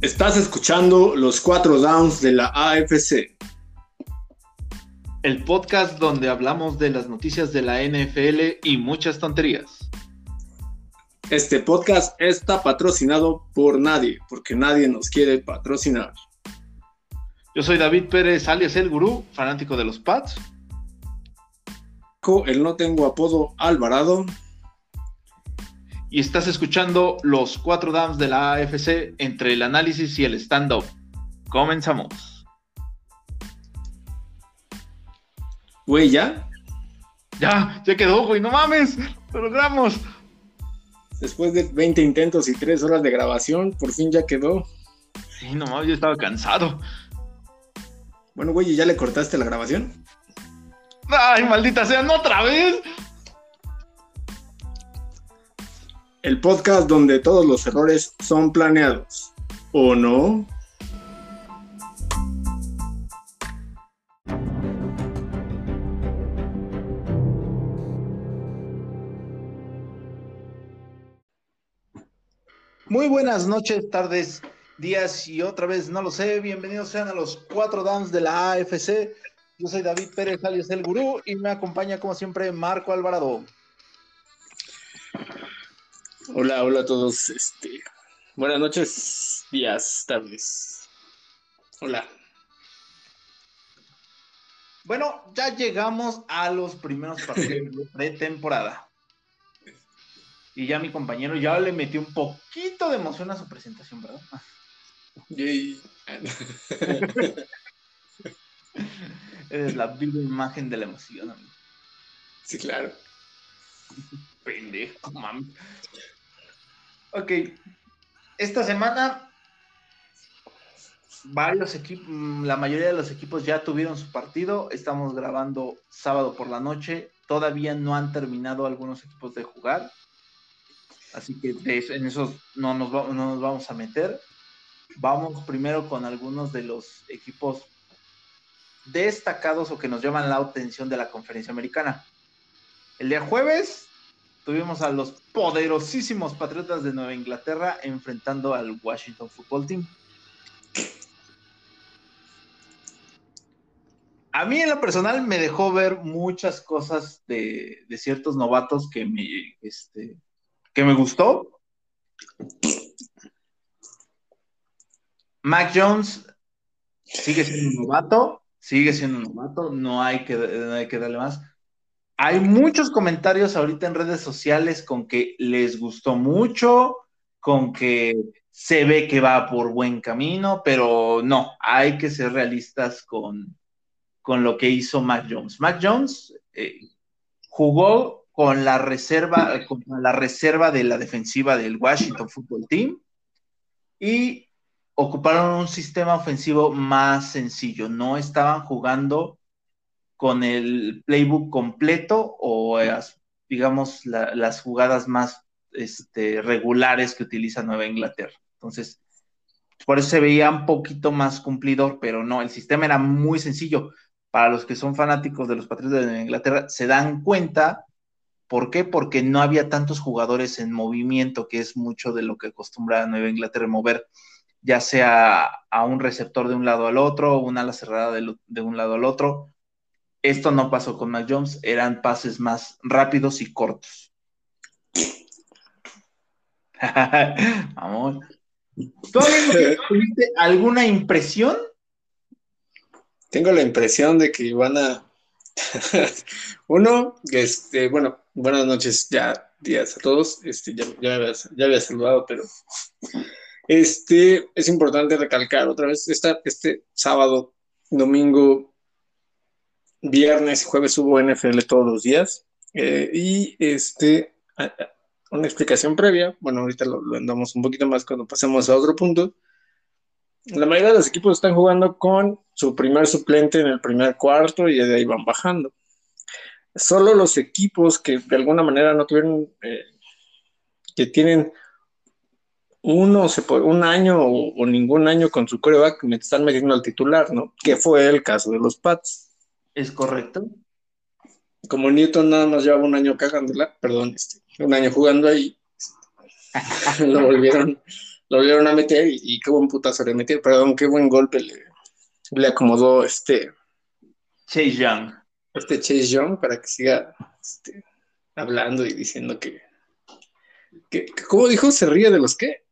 Estás escuchando los cuatro downs de la AFC. El podcast donde hablamos de las noticias de la NFL y muchas tonterías. Este podcast está patrocinado por nadie, porque nadie nos quiere patrocinar. Yo soy David Pérez, alias El Gurú, fanático de los Pats. El no tengo apodo Alvarado. Y estás escuchando los cuatro downs de la AFC entre el análisis y el stand-up. Comenzamos. Güey, ¿ya? Ya, ya quedó, güey, no mames, lo logramos. Después de 20 intentos y 3 horas de grabación, por fin ya quedó. Sí, no mames, yo estaba cansado. Bueno, güey, ¿y ya le cortaste la grabación? Ay, maldita sea, no otra vez. El podcast donde todos los errores son planeados. ¿O no? Muy buenas noches, tardes, días y otra vez, no lo sé, bienvenidos sean a los cuatro downs de la AFC. Yo soy David Pérez, alias El Gurú, y me acompaña como siempre Marco Alvarado. Hola, hola a todos. Este, buenas noches, días, tardes. Hola. Bueno, ya llegamos a los primeros partidos de pretemporada. Y ya mi compañero ya le metió un poquito de emoción a su presentación, ¿verdad? Yay. Eres la viva imagen de la emoción, amigo. Sí, claro. Pendejo, mami. Ok. Esta semana, varios equipos, la mayoría de los equipos ya tuvieron su partido. Estamos grabando sábado por la noche. Todavía no han terminado algunos equipos de jugar. Así que en esos no nos, no nos vamos a meter. Vamos primero con algunos de los equipos destacados o que nos llaman la atención de la conferencia americana. El día jueves tuvimos a los poderosísimos Patriotas de Nueva Inglaterra enfrentando al Washington Football Team. A mí en lo personal me dejó ver muchas cosas de, ciertos novatos que me, este, que me gustó. Mac Jones sigue siendo un novato, sigue siendo un novato, no hay que, hay que darle más. Hay muchos comentarios ahorita en redes sociales con que les gustó mucho, con que se ve que va por buen camino, pero no, hay que ser realistas con, con lo que hizo Mac Jones. Mac Jones eh, jugó con la reserva, con la reserva de la defensiva del Washington Football Team y ocuparon un sistema ofensivo más sencillo, no estaban jugando con el playbook completo o digamos las jugadas más este, regulares que utiliza Nueva Inglaterra. Entonces, por eso se veía un poquito más cumplidor, pero no, el sistema era muy sencillo. Para los que son fanáticos de los Patriotas de Nueva Inglaterra, se dan cuenta, ¿por qué? Porque no había tantos jugadores en movimiento, que es mucho de lo que acostumbra Nueva Inglaterra mover ya sea a un receptor de un lado al otro, una ala cerrada de, un lado al otro. Esto no pasó con Mac Jones, eran pases más rápidos y cortos. Vamos. tuviste alguna impresión? Tengo la impresión de que van a. Uno, este, bueno, buenas noches, ya días a todos. Este, ya, ya había saludado, pero este, es importante recalcar otra vez, esta, este sábado, domingo, viernes y jueves hubo NFL todos los días. Eh, y este, una explicación previa, bueno, ahorita lo, andamos un poquito más cuando pasemos a otro punto. La mayoría de los equipos están jugando con su primer suplente en el primer cuarto y de ahí van bajando. Solo los equipos que de alguna manera no tuvieron, eh, que tienen uno un año o, ningún año con su coreback me están metiendo al titular, ¿no? Que fue el caso de los Pats. Es correcto. Como Newton nada más llevaba un año cagándola, perdón, este, un año jugando ahí, lo volvieron, lo volvieron a meter y, qué buen putazo le metieron, perdón, qué buen golpe le, le acomodó este Chase Young. Este Chase Young para que siga este, hablando y diciendo que, que, ¿cómo dijo? ¿Se ríe de los qué?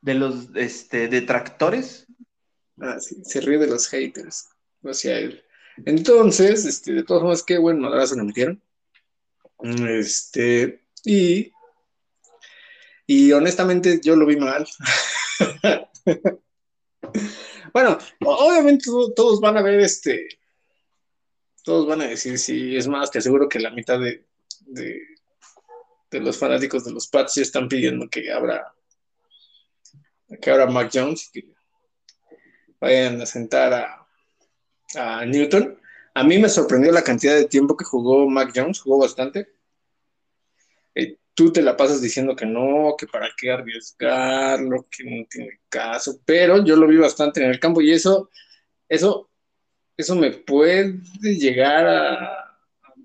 De los este, detractores. Ah, sí, se ríe de los haters. O sea, Entonces, este, de todos modos, qué buen madrazo le metieron. Este, y, y honestamente yo lo vi mal. bueno, obviamente todos van a ver este, todos van a decir sí, es más, te aseguro que la mitad de, de, los fanáticos de los Pats ya están pidiendo que abra que abra Mac Jones, que vayan a sentar a, a Newton. A mí me sorprendió la cantidad de tiempo que jugó Mac Jones, jugó bastante. Eh, tú te la pasas diciendo que no, que para qué arriesgarlo, que no tiene caso, pero yo lo vi bastante en el campo y eso, eso, eso me puede llegar a,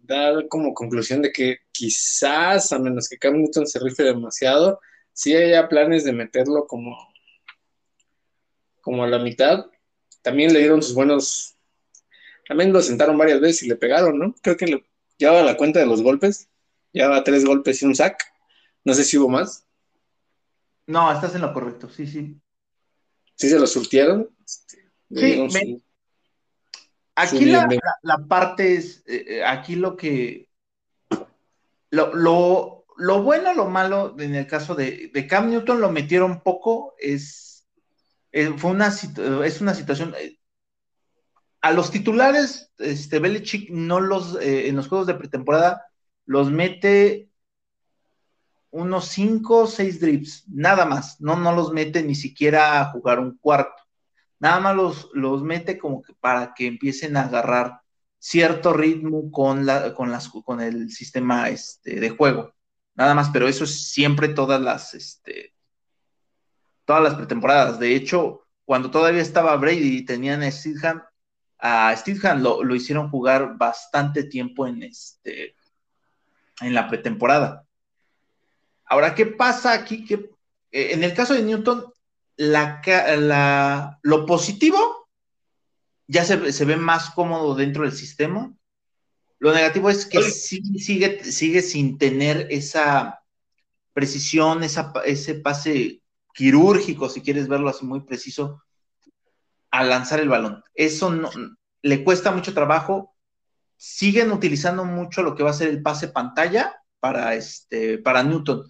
dar como conclusión de que quizás, a menos que Cam Newton se rife demasiado, sí haya planes de meterlo como, como a la mitad. También le dieron sus buenos también lo sentaron varias veces y le pegaron, ¿no? Creo que le llevaba la cuenta de los golpes. Llevaba tres golpes y un sack. No sé si hubo más. No, estás en lo correcto, sí, sí. Sí se lo surtieron. Este, sí, aquí la, parte es, eh, eh, aquí lo que, lo, lo, bueno, lo malo en el caso de, de Cam Newton lo metieron poco, es, eh, fue una, es una situación, a los titulares, este, Belichick no los, eh, en los juegos de pretemporada, los mete unos 5 o 6 drips, nada más, no, no los mete ni siquiera a jugar un cuarto, nada más los, los mete como que para que empiecen a agarrar cierto ritmo con, la, con, las, con el sistema este, de juego, nada más, pero eso es siempre todas las, este, todas las pretemporadas, de hecho, cuando todavía estaba Brady y tenían a Steedham, a Steve lo, lo, hicieron jugar bastante tiempo en, este, en la pretemporada. Ahora, ¿qué pasa aquí? Que, eh, en el caso de Newton, la, lo positivo ya se, ve más cómodo dentro del sistema. Lo negativo es que sigue, sigue sin tener esa precisión, esa, ese pase quirúrgico, si quieres verlo así muy preciso, a lanzar el balón. Eso no, le cuesta mucho trabajo. Siguen utilizando mucho lo que va a ser el pase pantalla para, este, para Newton.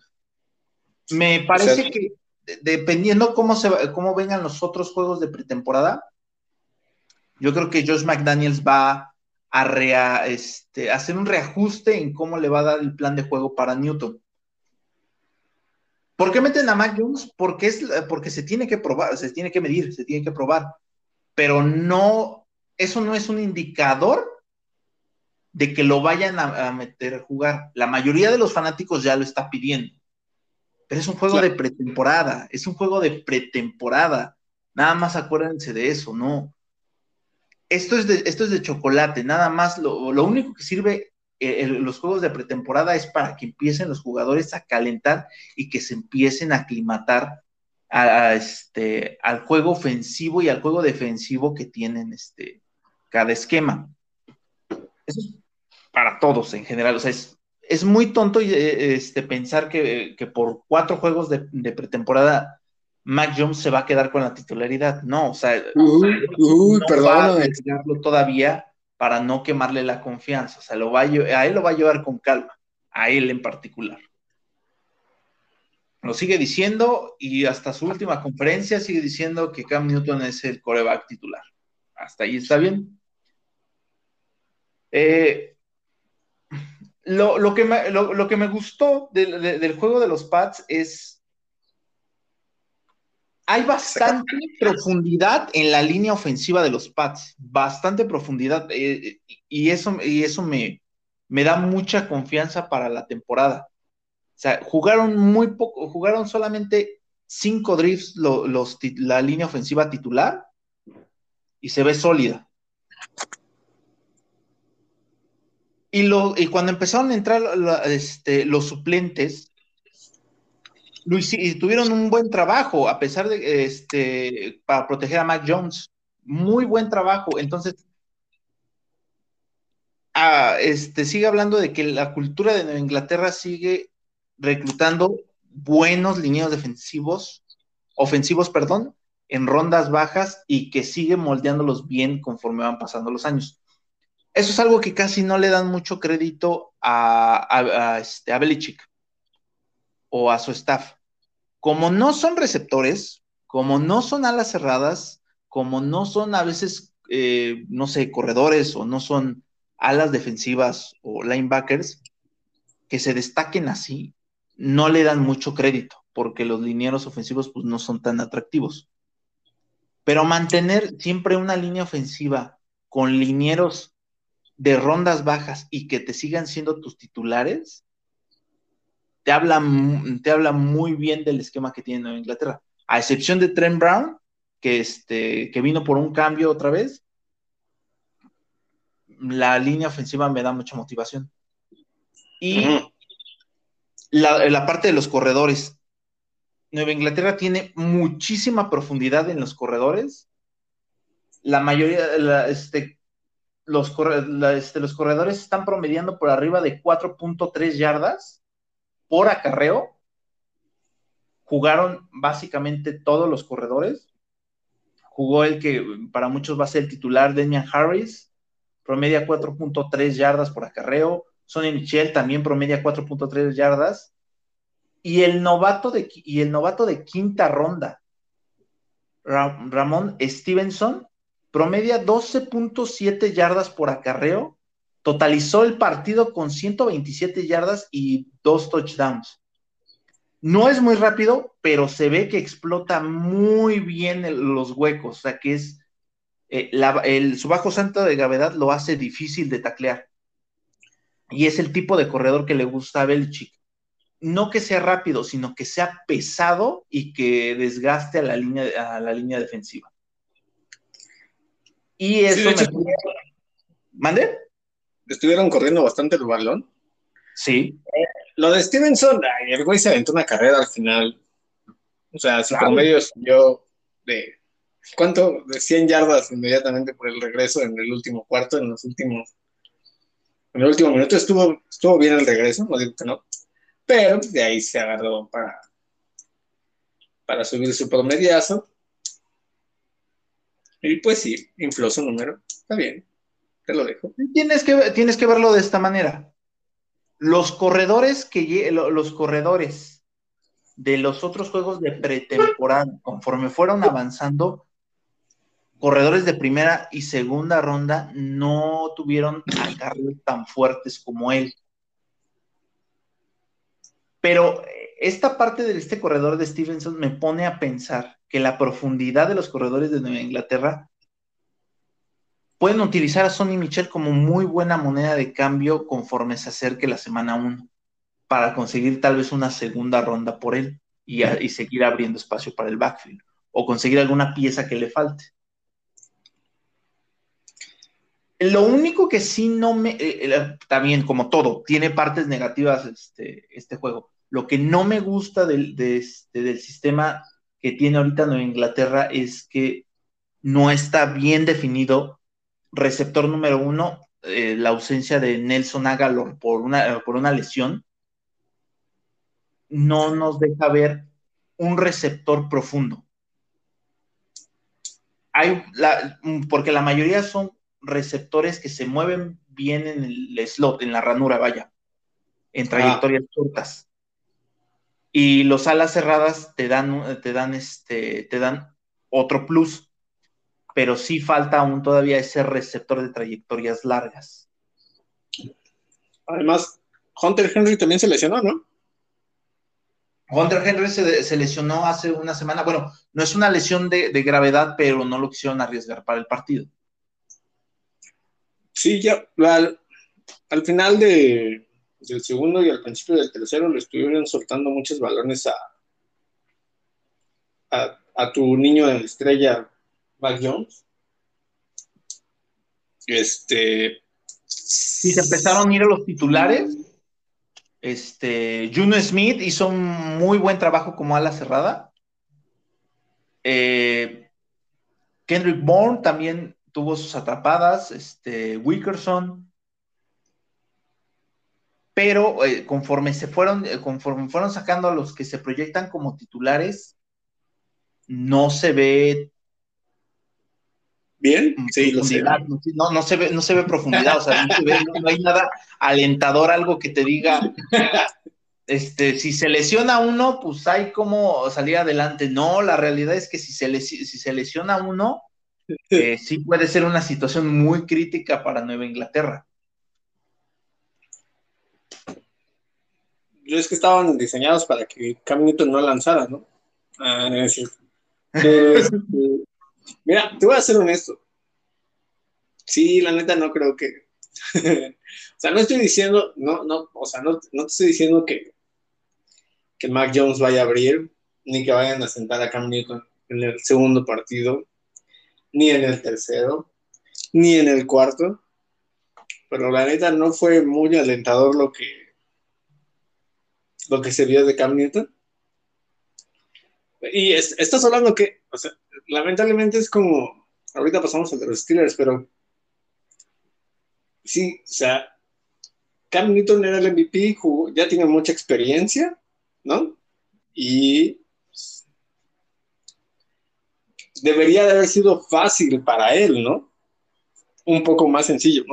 Me parece que dependiendo cómo, se, cómo vengan los otros juegos de pretemporada, yo creo que Josh McDaniels va a este, hacer un reajuste en cómo le va a dar el plan de juego para Newton. ¿Por qué meten a Mac Jones? Porque, es, porque se tiene que probar, se tiene que medir, se tiene que probar pero no, eso no es un indicador de que lo vayan a, meter a jugar. La mayoría de los fanáticos ya lo está pidiendo. Pero es un juego de pretemporada, es un juego de pretemporada. Nada más acuérdense de eso, ¿no? Esto es de, esto es de chocolate, nada más lo, único que sirve eh, los juegos de pretemporada es para que empiecen los jugadores a calentar y que se empiecen a aclimatar este, al juego ofensivo y al juego defensivo que tienen este, cada esquema. Eso es para todos en general. O sea, es, muy tonto eh, este, pensar que, por cuatro juegos de, pretemporada Mac Jones se va a quedar con la titularidad. No, o sea, no va a todavía para no quemarle la confianza. O sea, lo va a, a él lo va a llevar con calma, a él en particular. Lo sigue diciendo y hasta su última conferencia sigue diciendo que Cam Newton es el coreback titular. Hasta ahí está bien. Eh, lo, que me, lo, que me, gustó del juego de los Pats es. Hay bastante profundidad en la línea ofensiva de los Pats, bastante profundidad, eh, y eso, y eso me, me da mucha confianza para la temporada. O sea, jugaron muy poco, jugaron solamente cinco drifts la línea ofensiva titular y se ve sólida. Y, lo, cuando empezaron a entrar este, los suplentes, y tuvieron un buen trabajo, a pesar de este, para proteger a Mac Jones. Muy buen trabajo. Entonces, ah, este, sigue hablando de que la cultura de Nueva Inglaterra sigue reclutando buenos lineos defensivos, ofensivos, perdón, en rondas bajas y que sigue moldeándolos bien conforme van pasando los años. Eso es algo que casi no le dan mucho crédito a, a, este, a Belichick o a su staff. Como no son receptores, como no son alas cerradas, como no son a veces, eh, no sé, corredores o no son alas defensivas o linebackers, que se destaquen así, no le dan mucho crédito, porque los linieros ofensivos pues, no son tan atractivos. Pero mantener siempre una línea ofensiva con linieros de rondas bajas y que te sigan siendo tus titulares, te habla, te habla muy bien del esquema que tiene Nueva Inglaterra. A excepción de Trent Brown, que, este, que vino por un cambio otra vez, la línea ofensiva me da mucha motivación. Y la, la, parte de los corredores. Nueva Inglaterra tiene muchísima profundidad en los corredores. La mayoría, la, este, los, este, los corredores están promediando por arriba de 4.3 yardas por acarreo. Jugaron básicamente todos los corredores. Jugó el que para muchos va a ser el titular, Damian Harris, promedia 4.3 yardas por acarreo. Sonny Michel también promedia 4.3 yardas. Y el, novato de, y el novato de quinta ronda, Ramón Stevenson, promedia 12.7 yardas por acarreo Totalizó el partido con 127 yardas y dos touchdowns. No es muy rápido, pero se ve que explota muy bien los huecos, o sea que es eh, el, su bajo santo de gravedad lo hace difícil de taclear. Y es el tipo de corredor que le gusta a Belichick. No que sea rápido, sino que sea pesado y que desgaste a la línea, a la línea defensiva. Y eso me... ¿Mande? estuvieron corriendo bastante el balón. Sí. lo de Stevenson, el güey se aventó una carrera al final. O sea, su promedio subió de. ¿Cuánto? De 100 yardas inmediatamente por el regreso en el último cuarto, en los últimos. En el último minuto estuvo, estuvo bien el regreso, no digo que no. Pero de ahí se agarró para, para subir su promediazo. Y pues sí, infló su número. Está bien. Te lo dejo. Tienes que, tienes que verlo de esta manera. Los corredores que los corredores de los otros juegos de pretemporada, conforme fueron avanzando, corredores de primera y segunda ronda no tuvieron acarreos tan fuertes como él. Pero esta parte de este corredor de Stevenson me pone a pensar que la profundidad de los corredores de Nueva Inglaterra pueden utilizar a Sonny Michel como muy buena moneda de cambio conforme se acerque la semana 1 para conseguir tal vez una segunda ronda por él y, seguir abriendo espacio para el backfield o conseguir alguna pieza que le falte. Lo único que sí no me, eh, eh, también como todo, tiene partes negativas este, este juego. Lo que no me gusta del, este, del sistema que tiene ahorita Nueva Inglaterra es que no está bien definido receptor número uno, eh, la ausencia de Nelson Agalor por una, por una lesión, no nos deja ver un receptor profundo. Hay porque la mayoría son receptores que se mueven bien en el slot, en la ranura, vaya, en trayectorias cortas. Y los alas cerradas te dan, te dan, este, te dan otro plus pero sí falta aún todavía ese receptor de trayectorias largas. Además, Hunter Henry también se lesionó, ¿no? Hunter Henry se, lesionó hace una semana. Bueno, no es una lesión de, gravedad, pero no lo quisieron arriesgar para el partido. Sí, ya al, final del segundo y al principio del tercero le estuvieron soltando muchos balones a, a, a tu niño de estrella Mac Jones. Este. Si se empezaron a ir a los titulares, Este, Juno Smith hizo un muy buen trabajo como ala cerrada. Eh, Kendrick Bourne también tuvo sus atrapadas. Este, Wickerson. Pero eh, conforme se fueron, eh, conforme fueron sacando a los que se proyectan como titulares, no se ve bien, sí, lo sé. No, no, se ve, no se ve profundidad, o sea, no, hay nada alentador, algo que te diga, este, si se lesiona uno, pues hay como salir adelante. No, la realidad es que si se, si se lesiona uno, eh, sí puede ser una situación muy crítica para Nueva Inglaterra. Yo es que estaban diseñados para que Cam Newton no lanzara, ¿no? Ah, es cierto. Mira, te voy a ser honesto. Sí, la neta no creo que. o sea, no estoy diciendo, no, no, o sea, no, no te estoy diciendo que, que Mac Jones vaya a abrir, ni que vayan a sentar a Cam Newton en el segundo partido, ni en el tercero, ni en el cuarto. Pero la neta no fue muy alentador lo que lo que se vio de Cam Newton. Y estás hablando que, o sea, lamentablemente es como, ahorita pasamos a los Steelers, pero sí, o sea, Cam Newton era el MVP, ya tiene mucha experiencia, ¿no? Y pues, debería de haber sido fácil para él, ¿no? Un poco más sencillo.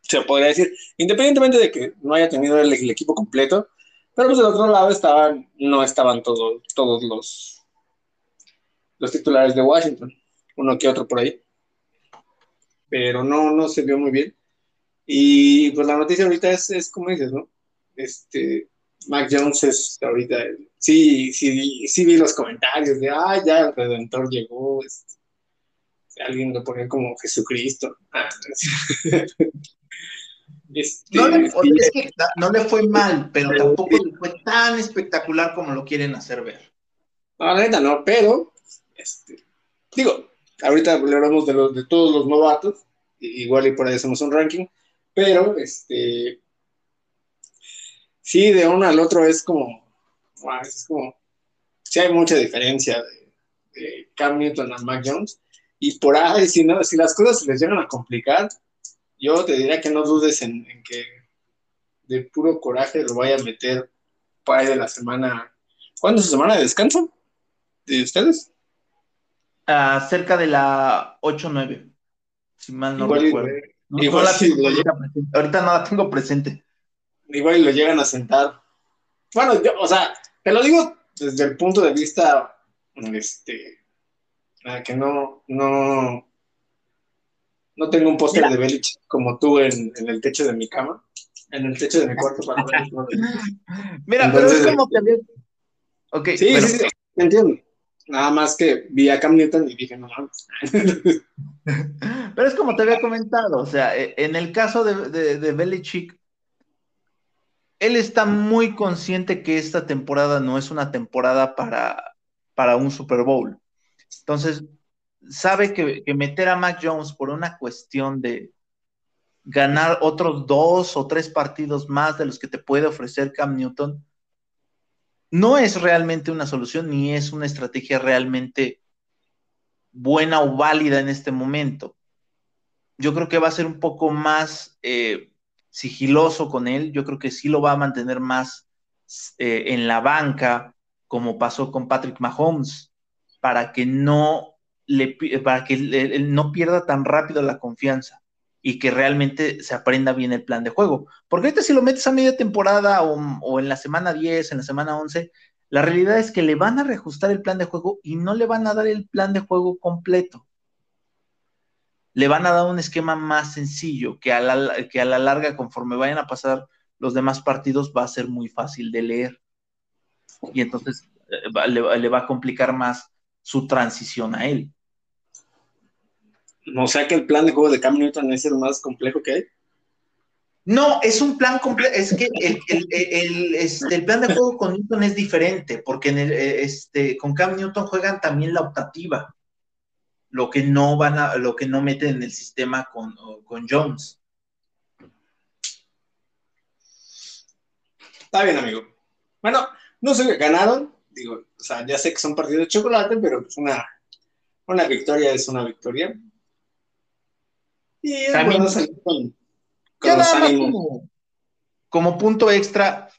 Se podría decir, independientemente de que no haya tenido el, equipo completo, pero pues del otro lado estaban, no estaban todos, los titulares de Washington, uno que otro por ahí. Pero no, no se vio muy bien. Y pues la noticia ahorita es, es como dices, ¿no? Este, Mac Jones es ahorita, sí, sí, sí vi los comentarios de, ah, ya el Redentor llegó, este, alguien lo ponía como Jesucristo. Ah, este, no, le, es que no le fue mal, pero tampoco le fue tan espectacular como lo quieren hacer ver. No, la neta no, pero este, digo, ahorita hablamos de, de todos los novatos, igual y por ahí hacemos un ranking, pero este, sí, de uno al otro es como, es como, sí hay mucha diferencia de, Cam Newton a Mac Jones, y por ahí, si, no, si las cosas se les llegan a complicar, yo te diría que no dudes en, que de puro coraje lo vaya a meter para de la semana. ¿Cuándo es su semana de descanso? ¿De ustedes? cerca de la 8-9, si mal no recuerdo. igual ahorita no la tengo presente. Igual lo llegan a sentar. Bueno, yo, o sea, te lo digo desde el punto de vista, este, que no, no, no tengo un póster de Belich como tú en, el techo de mi cama, en el techo de mi cuarto para Mira, pero es como que... Ok, sí, sí, sí, entiendo. Nada más que vi a Cam Newton y dije, no mames. Pero es como te había comentado, o sea, e, en el caso de, de, Belichick, él está muy consciente que esta temporada no es una temporada para, para un Super Bowl. Entonces, sabe que, meter a Mac Jones por una cuestión de ganar otros dos o tres partidos más de los que te puede ofrecer Cam Newton, no es realmente una solución ni es una estrategia realmente buena o válida en este momento. Yo creo que va a ser un poco más eh, sigiloso con él, yo creo que sí lo va a mantener más eh, en la banca, como pasó con Patrick Mahomes, para que no le, para que no pierda tan rápido la confianza y que realmente se aprenda bien el plan de juego. Porque ahorita si lo metes a media temporada o, en la semana 10, en la semana 11, la realidad es que le van a reajustar el plan de juego y no le van a dar el plan de juego completo. Le van a dar un esquema más sencillo que a la, que a la larga, conforme vayan a pasar los demás partidos, va a ser muy fácil de leer. Y entonces eh, le va a complicar más su transición a él. O sea que el plan de juego de Cam Newton es el más complejo que hay. No, es un plan complejo, es que este, el, plan de juego con Newton es diferente, porque en el, este, con Cam Newton juegan también la optativa, lo que no van a, lo que no meten en el sistema con, con Jones. Está bien, amigo. Bueno, no sé que ganaron. Digo, o sea, ya sé que son partidos de chocolate, pero pues una, una victoria es una victoria. Y es También, bueno salir con, los ánimos. Como, como punto extra,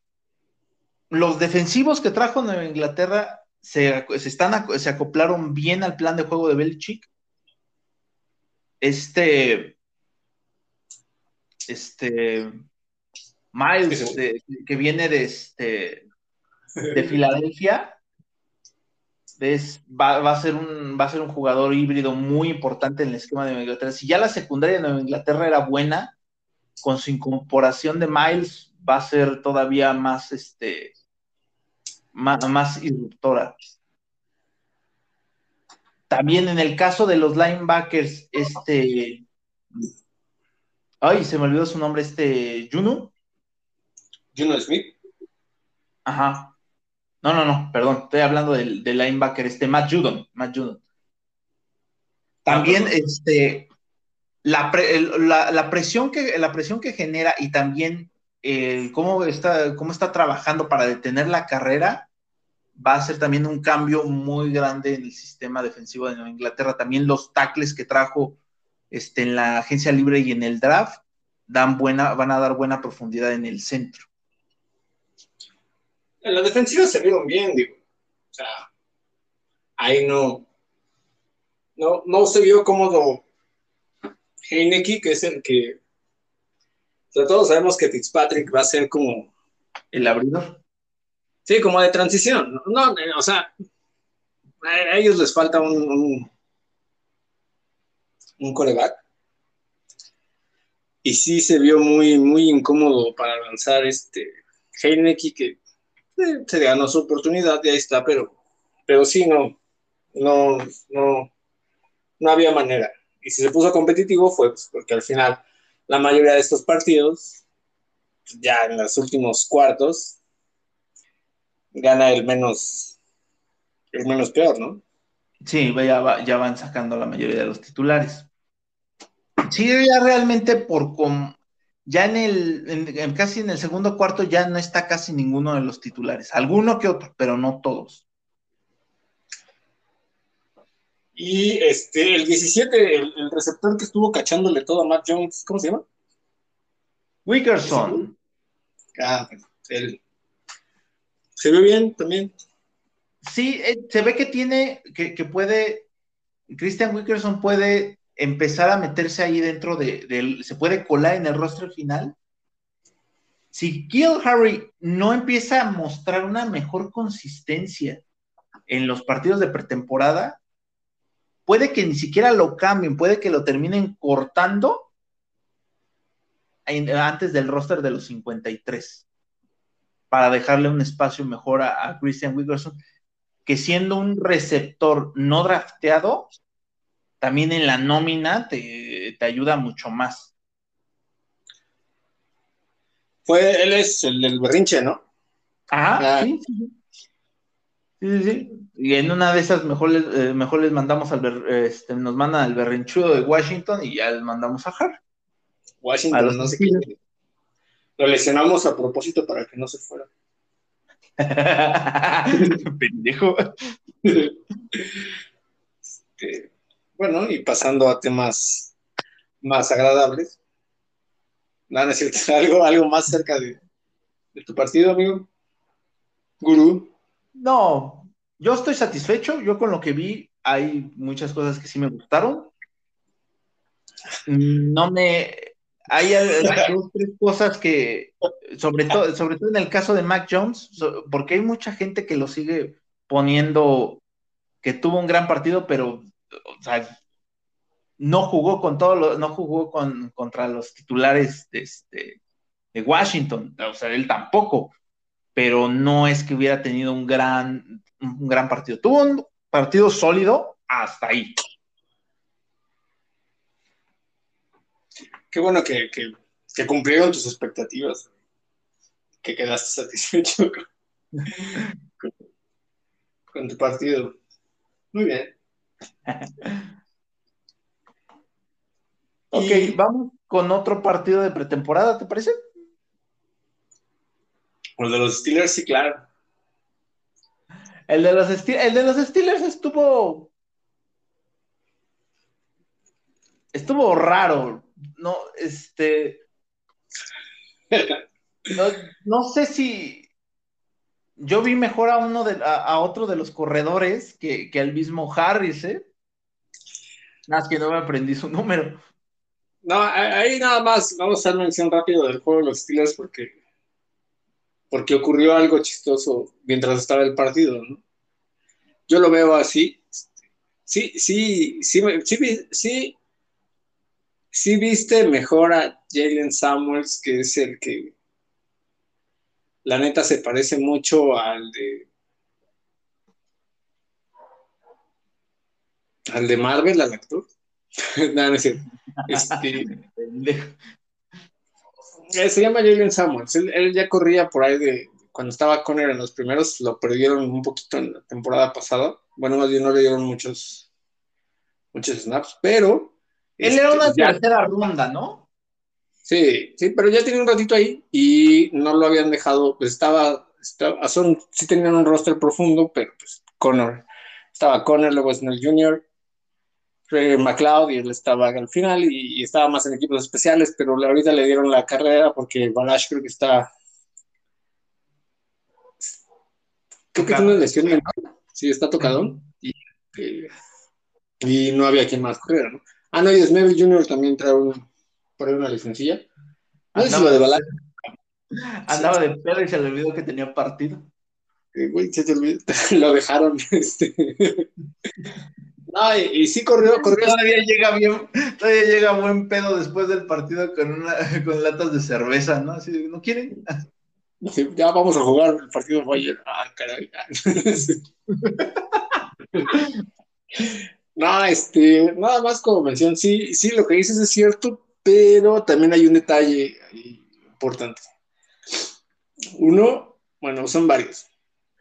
los defensivos que trajo Nueva Inglaterra se, están, se acoplaron bien al plan de juego de Belichick. Este, este, Miles, que viene de, este, de Filadelfia, va, a ser un, va a ser un jugador híbrido muy importante en el esquema de Nueva Inglaterra. Si ya la secundaria de Nueva Inglaterra era buena, con su incorporación de Miles va a ser todavía más, este, más, más irruptora. También en el caso de los linebackers, este. Ay, se me olvidó su nombre, este. Juno. Juno Smith. Ajá. No, no, no, perdón, estoy hablando del, linebacker, este Matt Judon. Matt Judon. También, este. La, la, presión que, la presión que genera y también cómo, está, cómo está trabajando para detener la carrera, va a ser también un cambio muy grande en el sistema defensivo de Inglaterra. También los tackles que trajo este, en la agencia libre y en el draft dan buena, van a dar buena profundidad en el centro. En la defensiva se vieron bien, digo. O sea, ahí no, no, no se vio cómodo Heineke, que es el que sobre todos sabemos que Fitzpatrick va a ser como el abridor. Sí, como de transición. No, o sea, a ellos les falta un, un, coreback. Y sí se vio muy, muy incómodo para lanzar este Heineke, que eh, se ganó su oportunidad y ahí está, pero, pero sí, no, no, no, no había manera. Y si se puso competitivo fue pues, porque al final la mayoría de estos partidos, ya en los últimos cuartos, gana el menos, el menos peor, ¿no? Sí, ya, ya van sacando la mayoría de los titulares. Sí, ya realmente por com, ya en el, casi en el segundo cuarto ya no está casi ninguno de los titulares, alguno que otro, pero no todos. Y este, el 17, el, receptor que estuvo cachándole todo a Matt Jones, ¿cómo se llama? Wickerson. Ah, él. Se ve bien también. Sí, eh, se ve que tiene, que, puede, Christian Wickerson puede empezar a meterse ahí dentro de, se puede colar en el rostro final. Si Kill Harry no empieza a mostrar una mejor consistencia en los partidos de pretemporada, puede que ni siquiera lo cambien, puede que lo terminen cortando antes del roster de los 53 para dejarle un espacio mejor a, Christian Wickerson, que siendo un receptor no drafteado, también en la nómina te, ayuda mucho más. Fue, él es el del berrinche, ¿no? Ajá, ah. sí, sí. Sí, sí, Y en una de esas mejor les, eh, mejor les mandamos al este, nos mandan al berrinchudo de Washington y ya les mandamos a Har. Washington, no sé qué. Lo lesionamos a propósito para que no se fuera. Pendejo. Este, bueno, y pasando a temas más agradables. Nada, es algo, algo más cerca de, de tu partido, amigo. Gurú. No, yo estoy satisfecho. Yo con lo que vi, hay muchas cosas que sí me gustaron. No me. Hay dos, tres cosas que, sobre todo, sobre todo en el caso de Mac Jones, porque hay mucha gente que lo sigue poniendo que tuvo un gran partido, pero o sea, no jugó con todo no jugó con, contra los titulares de, este, de Washington, o sea, él tampoco pero no es que hubiera tenido un gran, un gran partido. Tuvo un partido sólido hasta ahí. Qué bueno que, cumplieron tus expectativas, que quedaste satisfecho con, tu partido. Muy bien. ok, vamos con otro partido de pretemporada, ¿te parece? El de los Steelers, sí, claro. El de los, el de los Steelers estuvo. Estuvo raro. No, este. No, sé si. Yo vi mejor a uno de, a, otro de los corredores que, que al mismo Harris, ¿eh? Nada, es que no me aprendí su número. No, ahí nada más vamos a hacer mención rápido del juego de los Steelers porque, porque ocurrió algo chistoso mientras estaba el partido, ¿no? Yo lo veo así. Sí, sí, sí, sí, sí, viste mejor a Jalen Samuels, que es el que la neta se parece mucho al de al de Marvel, al actor. no, no es cierto. Este, eh, se llama Jalen Samuels. Él, ya corría por ahí de cuando estaba Conner en los primeros, lo perdieron un poquito en la temporada pasada. Bueno, más bien no le dieron muchos, muchos snaps, pero. Él era una este, tercera ronda, ¿no? Sí, sí, pero ya tenía un ratito ahí y no lo habían dejado. Pues estaba, estaba son, sí tenían un roster profundo, pero pues Connor. Estaba Connor, luego Snell Jr., McLeod y él estaba al final y, estaba más en equipos especiales, pero ahorita le dieron la carrera porque Balash creo que está. Creo que tiene una lesión mental. Sí, está tocado. Y, eh, y, no había quien más correr, ¿no? Ah, no, y Snell Jr. también trae por ahí una licencia. No sé de Balash. Andaba de pedo y se le olvidó que tenía partido. güey, se te olvidó. Lo dejaron. Este. No, y, sí corrió, corrió. Todavía llega bien, todavía llega buen pedo después del partido con una, con latas de cerveza, ¿no? Así, ¿no quieren? ya vamos a jugar el partido Bayern. Ah, caray. no, este, nada más como mención, sí, sí, lo que dices es cierto, pero también hay un detalle importante. Uno, bueno, son varios.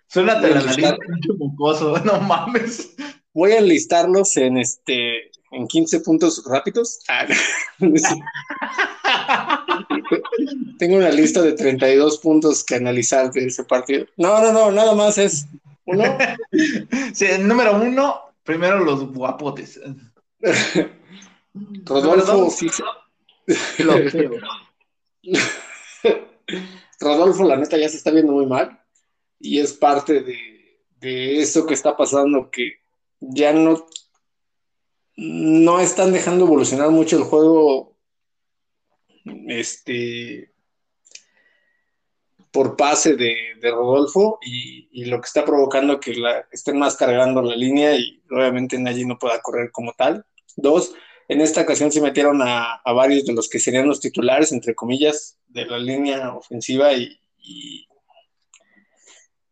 Suena la nariz, mucoso, no mames. Voy a enlistarlos en este en 15 puntos rápidos. Ah, Tengo una lista de 32 puntos que analizar de ese partido. No, no, no, nada más es uno. Sí, número uno, primero los guapotes. Rodolfo. Rodolfo, la neta, ya se está viendo muy mal. Y es parte de, de eso que está pasando, que ya no, no están dejando evolucionar mucho el juego. Este por pase de, Rodolfo y, lo que está provocando que la, estén más cargando la línea y obviamente Nagy no pueda correr como tal. Dos, en esta ocasión se metieron a, varios de los que serían los titulares, entre comillas, de la línea ofensiva y, y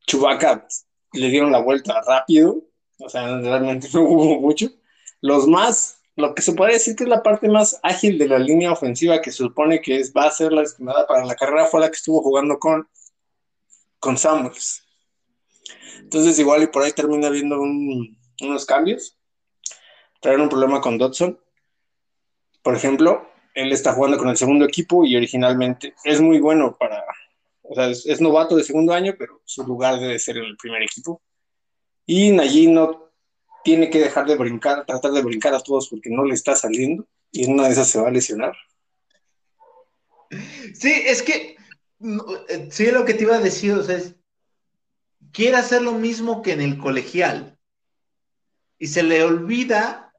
Chubaca le dieron la vuelta rápido o sea, realmente no hubo mucho. Los más, lo que se puede decir que es la parte más ágil de la línea ofensiva que se supone que es, va a ser la estimada para la carrera fue la que estuvo jugando con, con Samuels. Entonces igual y por ahí termina viendo unos cambios. Traer un problema con Dodson. Por ejemplo, él está jugando con el segundo equipo y originalmente es muy bueno para, o sea, es novato de segundo año, pero su lugar debe ser en el primer equipo. Y Nayi no tiene que dejar de brincar, tratar de brincar a todos porque no le está saliendo y en una de esas se va a lesionar. Sí, es que, eh, sí, lo que te iba a decir, o sea, es, quiere hacer lo mismo que en el colegial y se le olvida,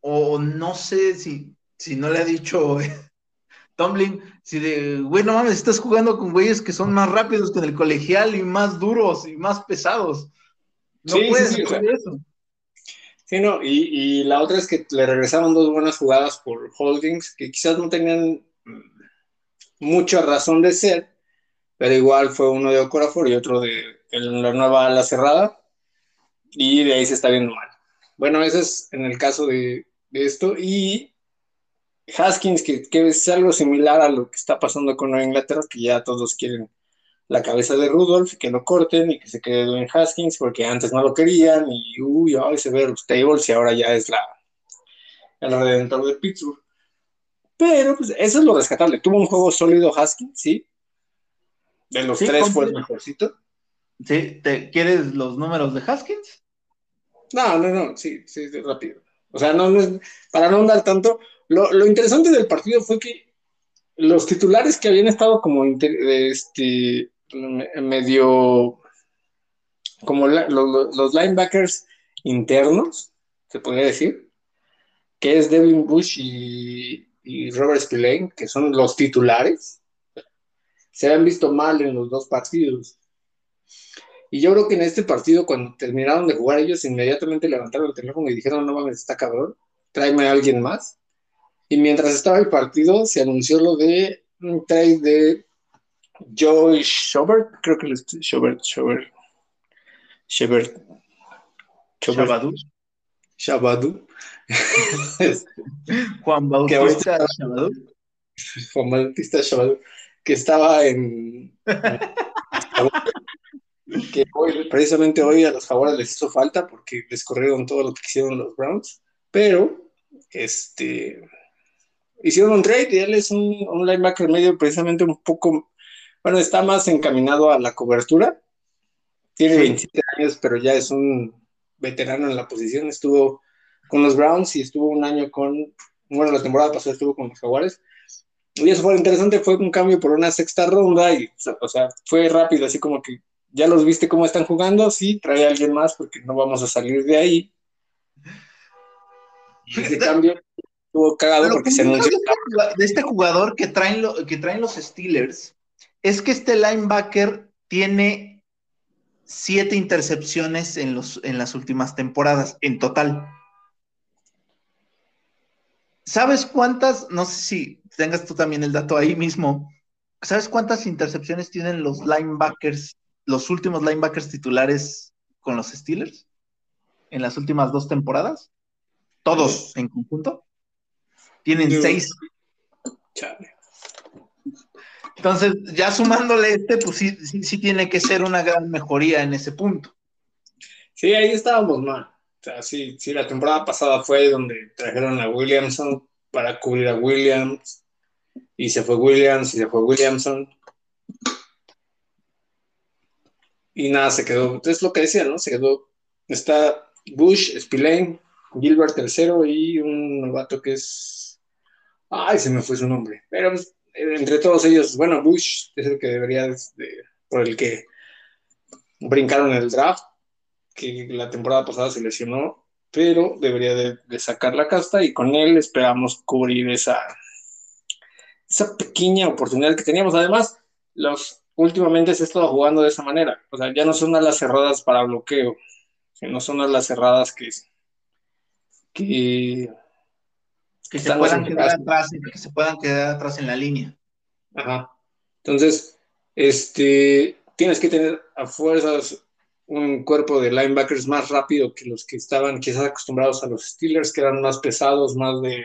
o no sé si, si no le ha dicho Tomlin, si de, güey, no mames, estás jugando con güeyes que son más rápidos que en el colegial y más duros y más pesados. No sí, puedes sí, eso. Sí, no, y, la otra es que le regresaron dos buenas jugadas por holdings que quizás no tenían mucha razón de ser, pero igual fue uno de Ocorafor y otro de, la nueva ala cerrada, y de ahí se está viendo mal. Bueno, ese es en el caso de, esto, y Haskins, que, que, es algo similar a lo que está pasando con Nueva Inglaterra, que ya todos quieren la cabeza de Rudolph, que lo corten y que se quede en Haskins, porque antes no lo querían y uy, ay, se ve los tables y ahora ya es la el redentor de Pittsburgh. Pero pues eso es lo rescatable. Tuvo un juego sólido Haskins, sí. De los tres fue el mejorcito. ¿Sí? ¿Te, ¿Quieres los números de Haskins? No, no, no, sí, sí, rápido. O sea, no, no para no andar tanto. Lo, interesante del partido fue que los titulares que habían estado como este, medio como los linebackers internos, se podría decir, que es Devin Bush y, Robert Spillane, que son los titulares, se han visto mal en los dos partidos. Y yo creo que en este partido, cuando terminaron de jugar, ellos inmediatamente levantaron el teléfono y dijeron, no mames, está cabrón, tráeme a alguien más. Y mientras estaba el partido, se anunció lo de un trade de Joey Schobert, creo que es Schobert, Schobert, Schobert, Shabadu. Shabadu. Juan Bautista Shabadu. Juan Bautista Shabadu, que estaba en... que hoy, precisamente hoy a los Jaguares les hizo falta porque les corrieron todo lo que hicieron los Browns, pero este hicieron un trade y él es un, un linebacker medio precisamente un poco, bueno, está más encaminado a la cobertura, tiene 27 años, pero ya es un veterano en la posición, estuvo con los Browns y estuvo un año con, bueno, la temporada pasada estuvo con los Jaguares. Y eso fue interesante, fue un cambio por una sexta ronda y, o sea, fue rápido, así como que ya los viste cómo están jugando, sí, trae a alguien más porque no vamos a salir de ahí. Y ese cambio estuvo cagado porque se anunció. De este jugador que traen, que traen los Steelers es que este linebacker tiene siete intercepciones en, los, en las últimas temporadas, en total. ¿Sabes cuántas? No sé si tengas tú también el dato ahí mismo. ¿Sabes cuántas intercepciones tienen los linebackers los últimos linebackers titulares con los Steelers en las últimas dos temporadas. Todos en conjunto. Tienen seis. Entonces, ya sumándole este, pues sí, sí, tiene que ser una gran mejoría en ese punto. Sí, ahí estábamos mal. O sea, sí, sí, la temporada pasada fue donde trajeron a Williamson para cubrir a Williams. Y se fue Williams y se fue Williamson y nada, se quedó. Entonces, lo que decía, ¿no? Se quedó. Está Bush, Spillane, Gilbert tercero y un novato que es. Ay, se me fue su nombre. Pero pues, entre todos ellos, bueno, Bush es el que debería, de, por el que brincaron el draft, que la temporada pasada se lesionó, pero debería de, de sacar la casta y con él esperamos cubrir esa, esa pequeña oportunidad que teníamos. Además, los últimamente se ha estado jugando de esa manera. O sea, ya no son las cerradas para bloqueo, no son las cerradas que, que, que se puedan quedar atrás, que se puedan quedar atrás en la línea. Ajá. Entonces, este, tienes que tener a fuerzas un cuerpo de linebackers más rápido que los que estaban quizás acostumbrados a los Steelers, que eran más pesados, más de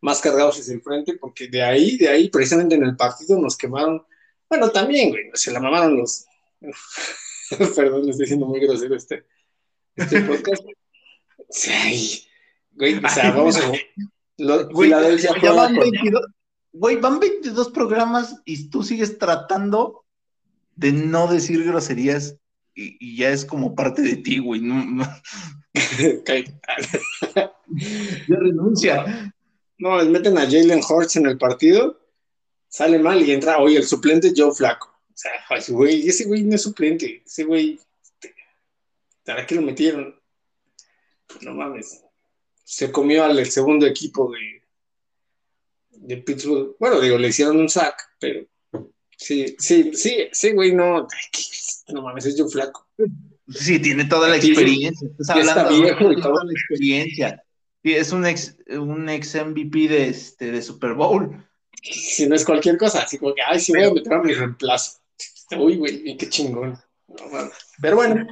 más cargados hacia el frente, porque de ahí, de ahí, precisamente en el partido nos quemaron. Bueno, también, güey, se la mamaron los. Perdón, estoy siendo muy grosero este, este podcast. Sí, güey, o sea, vamos a. güey, ya, van 22, güey, van 22 programas y tú sigues tratando de no decir groserías y, ya es como parte de ti, güey. No, no. ya renuncia. No, meten a Jalen Hurts en el partido, sale mal y entra hoy el suplente Joe Flaco. O sea, güey, ese güey no es suplente, ese güey, este, ¿para qué lo metieron? No mames. Se comió al segundo equipo de, de Pittsburgh. Bueno, digo, le hicieron un sack, pero sí, sí, sí, sí, güey, no, no mames, es Joe Flaco. Sí, tiene toda la experiencia. Estás hablando viejo y toda la experiencia es un ex, un ex MVP de, este, de Super Bowl. Si no es cualquier cosa, así como que, ay, sí voy a meter a mi reemplazo. Uy, güey, qué chingón. Pero bueno,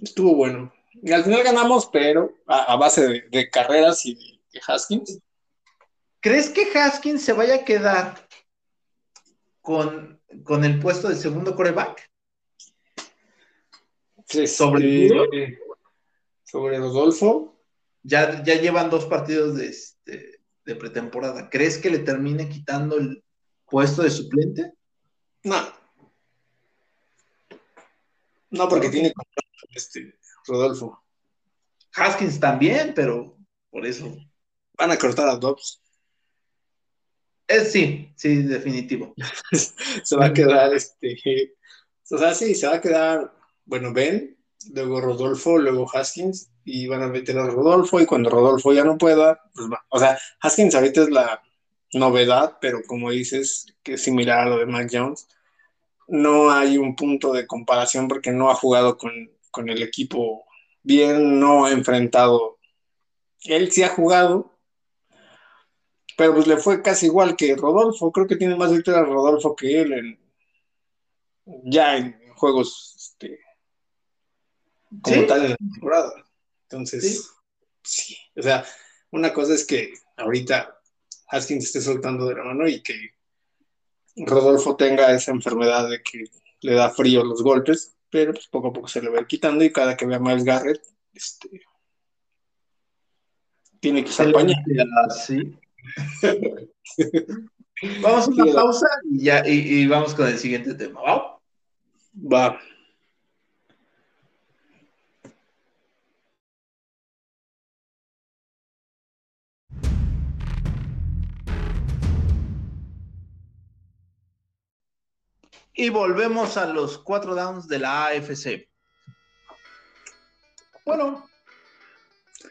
estuvo bueno. Y al final ganamos, pero a, base de, carreras y de, Haskins. ¿Crees que Haskins se vaya a quedar con, con el puesto de segundo coreback? Sí, sobre sobre Rodolfo. Ya, ya llevan dos partidos de, este, de pretemporada. ¿Crees que le termine quitando el, puesto de suplente? No. No, porque tiene este Rodolfo. Haskins también, pero por eso. Van a cortar a Dobbs. Es, sí, sí, definitivo. se va a quedar, este, o sea, sí, se va a quedar, bueno, Ben, luego Rodolfo, luego Haskins, y van a meter a Rodolfo, y cuando Rodolfo ya no pueda, pues va. O sea, Haskins ahorita es la novedad, pero como dices, que es similar a lo de Mac Jones, no hay un punto de comparación porque no ha jugado con, con el equipo bien, no ha enfrentado. Él sí ha jugado, pero pues le fue casi igual que Rodolfo. Creo que tiene más victorias Rodolfo que él en, ya en juegos este, como tal en la temporada. Entonces, ¿Sí? o sea, una cosa es que ahorita Haskins esté soltando de la mano y que Rodolfo tenga esa enfermedad de que le da frío los golpes, pero pues poco a poco se le va quitando y cada que vea a Miles Garrett, este, tiene que ser Sí. vamos a una pausa y, ya, y, vamos con el siguiente tema. ¿va? Va. Y volvemos a los cuatro downs de la AFC. Bueno,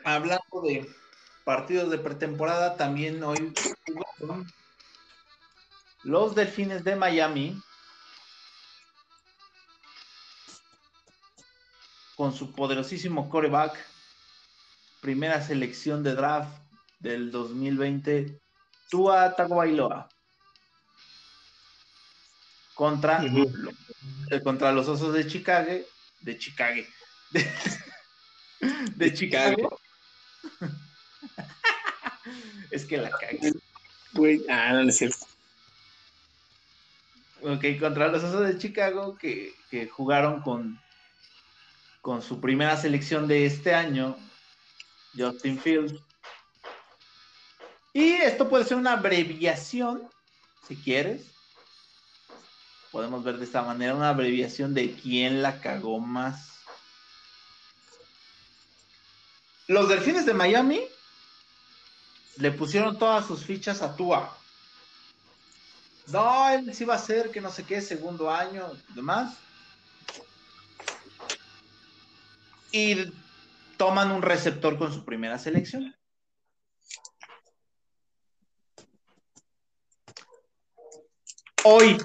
hablando de partidos de pretemporada, también hoy jugaron los Delfines de Miami con su poderosísimo coreback, primera selección de draft del 2020, Tua Tagovailoa contra, contra los Osos de Chicago, de Chicago, de, Chicago. es que la cagué. ah, no, es cierto. Ok, contra los Osos de Chicago que, que jugaron con, con su primera selección de este año, Justin Fields. Y esto puede ser una abreviación, si quieres, podemos ver de esta manera una abreviación de quién la cagó más. Los delfines de Miami le pusieron todas sus fichas a Tua. No, él sí va a ser que no sé qué, segundo año, demás. Y toman un receptor con su primera selección. Hoy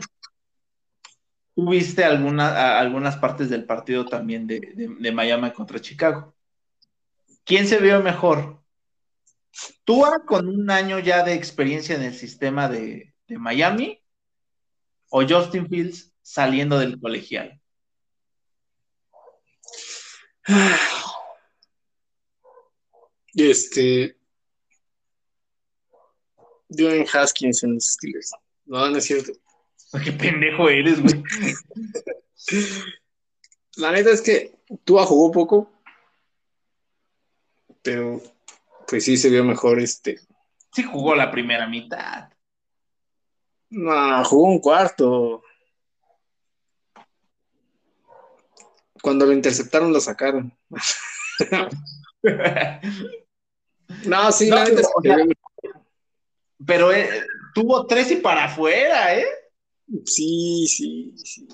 tuviste alguna, algunas partes del partido también de, Miami contra Chicago. ¿Quién se vio mejor? ¿Tua con un año ya de experiencia en el sistema de, Miami o Justin Fields saliendo del colegial? Este. en Haskins en los Steelers. No, no es cierto. Qué pendejo eres, güey. La neta es que tú jugó poco, pero pues sí se vio mejor este. Sí jugó la primera mitad. No, jugó un cuarto. Cuando lo interceptaron lo sacaron. no, sí, la neta es que Pero eh, tuvo tres y para afuera, ¿eh? Sí, sí, sí.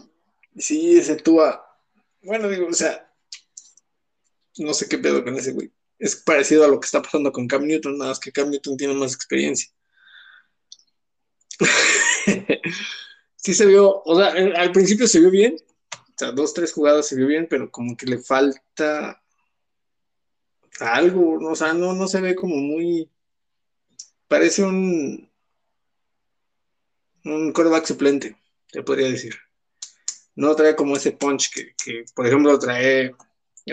Sí, ese Tua. Bueno, digo, o sea, no sé qué pedo con ese güey. Es parecido a lo que está pasando con Cam Newton, nada más que Cam Newton tiene más experiencia. sí se vio, o sea, al principio se vio bien, o sea, dos, tres jugadas se vio bien, pero como que le falta algo, o sea, no, no se ve como muy, parece un, un quarterback suplente, te podría decir. No trae como ese punch que, por ejemplo, trae,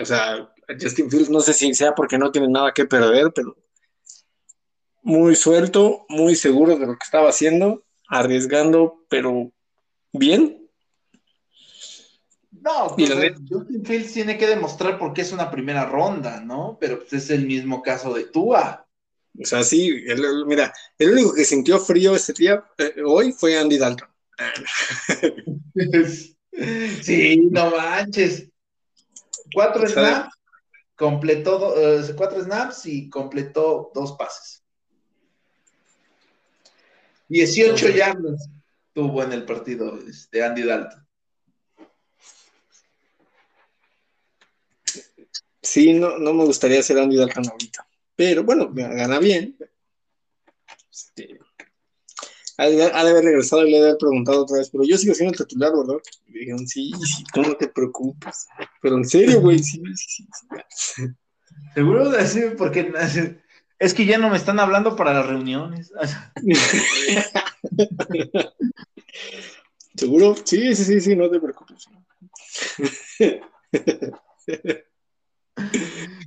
o sea, Justin Fields, no sé si sea porque no tiene nada que perder, pero muy suelto, muy seguro de lo que estaba haciendo, arriesgando, pero bien. No, pues, Justin Fields tiene que demostrar por qué es una primera ronda, ¿no? Pero pues, es el mismo caso de Tua. O sea, sí, mira, el único que sintió frío ese día, eh, hoy, fue Andy Dalton. sí, no manches. Cuatro snaps, completó eh, cuatro snaps y completó dos pases. 18 yardas tuvo en el partido de este, Andy Dalton. Sí, no, no me gustaría ser Andy Dalton ahorita. Pero bueno, gana bien. Este, ha, de, haber regresado y le haber preguntado otra vez, pero yo sigo siendo el titular, ¿verdad? Y dijeron, sí, sí, tú no te preocupes. Pero en serio, güey, sí, sí, sí. Seguro de decir, porque es que ya no me están hablando para las reuniones. ¿Seguro? Sí, sí, sí, sí, no te preocupes.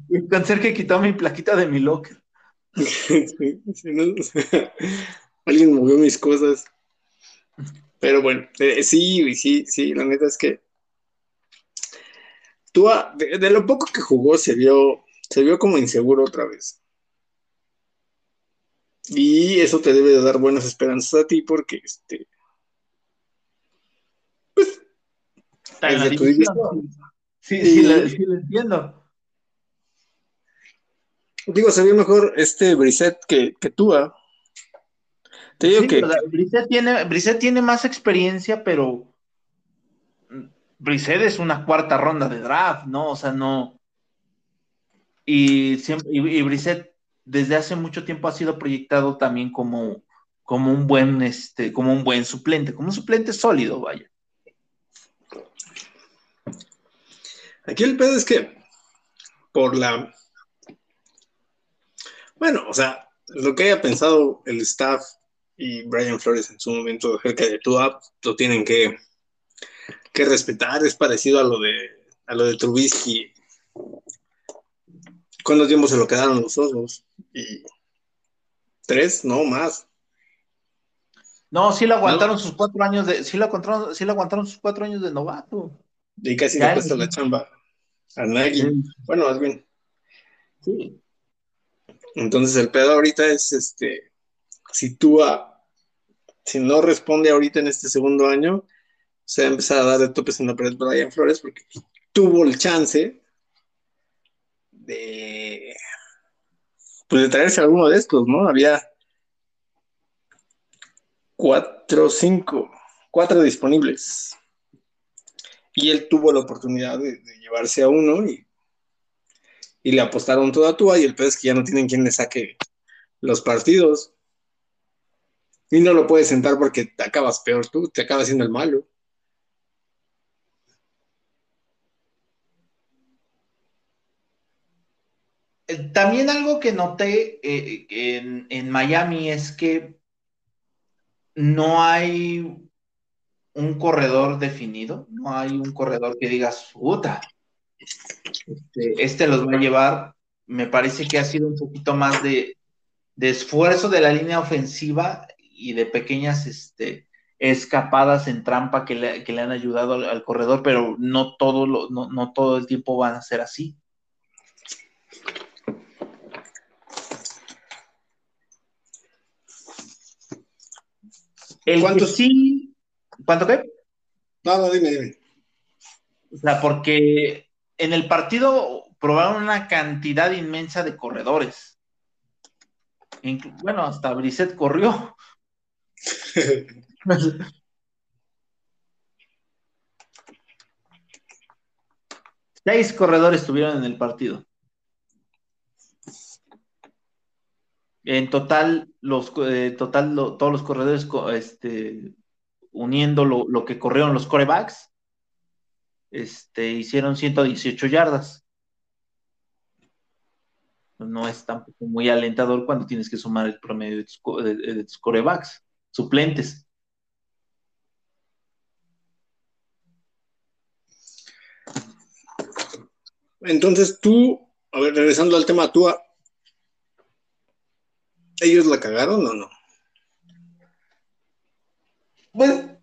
El que quitó mi plaquita de mi locker. Alguien movió mis cosas. Pero bueno, eh, sí, sí, sí, la neta es que tú, de, de, lo poco que jugó, se vio, se vio como inseguro otra vez. Y eso te debe de dar buenas esperanzas a ti porque este. Pues. Sí, sí, sí, lo entiendo. Digo, se vio mejor este Brisset que, que Tua. Te digo que. Brisset tiene, tiene más experiencia, pero. Brisset es una cuarta ronda de draft, ¿no? O sea, no. Y, siempre, y, y desde hace mucho tiempo ha sido proyectado también como, como un buen, este, como un buen suplente, como un suplente sólido, vaya. Aquí el pedo es que por la bueno, o sea, lo que haya pensado el staff y Brian Flores en su momento acerca de Tua, lo tienen que, que respetar, es parecido a lo de a lo de Trubisky. ¿Cuánto tiempo se lo quedaron los osos? Y tres, no más. No, sí le aguantaron sus cuatro años de, sí le aguantaron, sí le aguantaron sus cuatro años de novato. Y casi le cuesta la chamba a Nagy. Bueno, más bien. Sí. Entonces el pedo ahorita es este, si tú si no responde ahorita en este segundo año, se va a empezar a dar de topes en la pared Brian Flores porque tuvo el chance de pues de traerse alguno de estos, ¿no? Había cuatro, cinco, cuatro disponibles. Y él tuvo la oportunidad de llevarse a uno y y le apostaron todo a Tua y el peor es que ya no tienen quien le saque los partidos. Y no lo puedes sentar porque te acabas peor tú, te acabas siendo el malo. Eh, también algo que noté eh, en, en, Miami es que no hay un corredor definido, no hay un corredor que digas, puta, este, este, los va a llevar. Me parece que ha sido un poquito más de, esfuerzo de la línea ofensiva y de pequeñas este, escapadas en trampa que le, han ayudado al, corredor, pero no todo, no, todo el tiempo van a ser así. El ¿Cuánto sí? ¿Cuánto qué? No, no, dime, dime. O sea, porque en el partido probaron una cantidad inmensa de corredores. bueno, hasta Brisset corrió. Seis corredores tuvieron en el partido. En total, los, eh, total todos los corredores este, uniendo lo, lo, que corrieron los corebacks, este, hicieron 118 yardas. No es tampoco muy alentador cuando tienes que sumar el promedio de tus, corebacks, suplentes. Entonces tú, a ver, regresando al tema, tú, ¿ellos la cagaron o no? Pues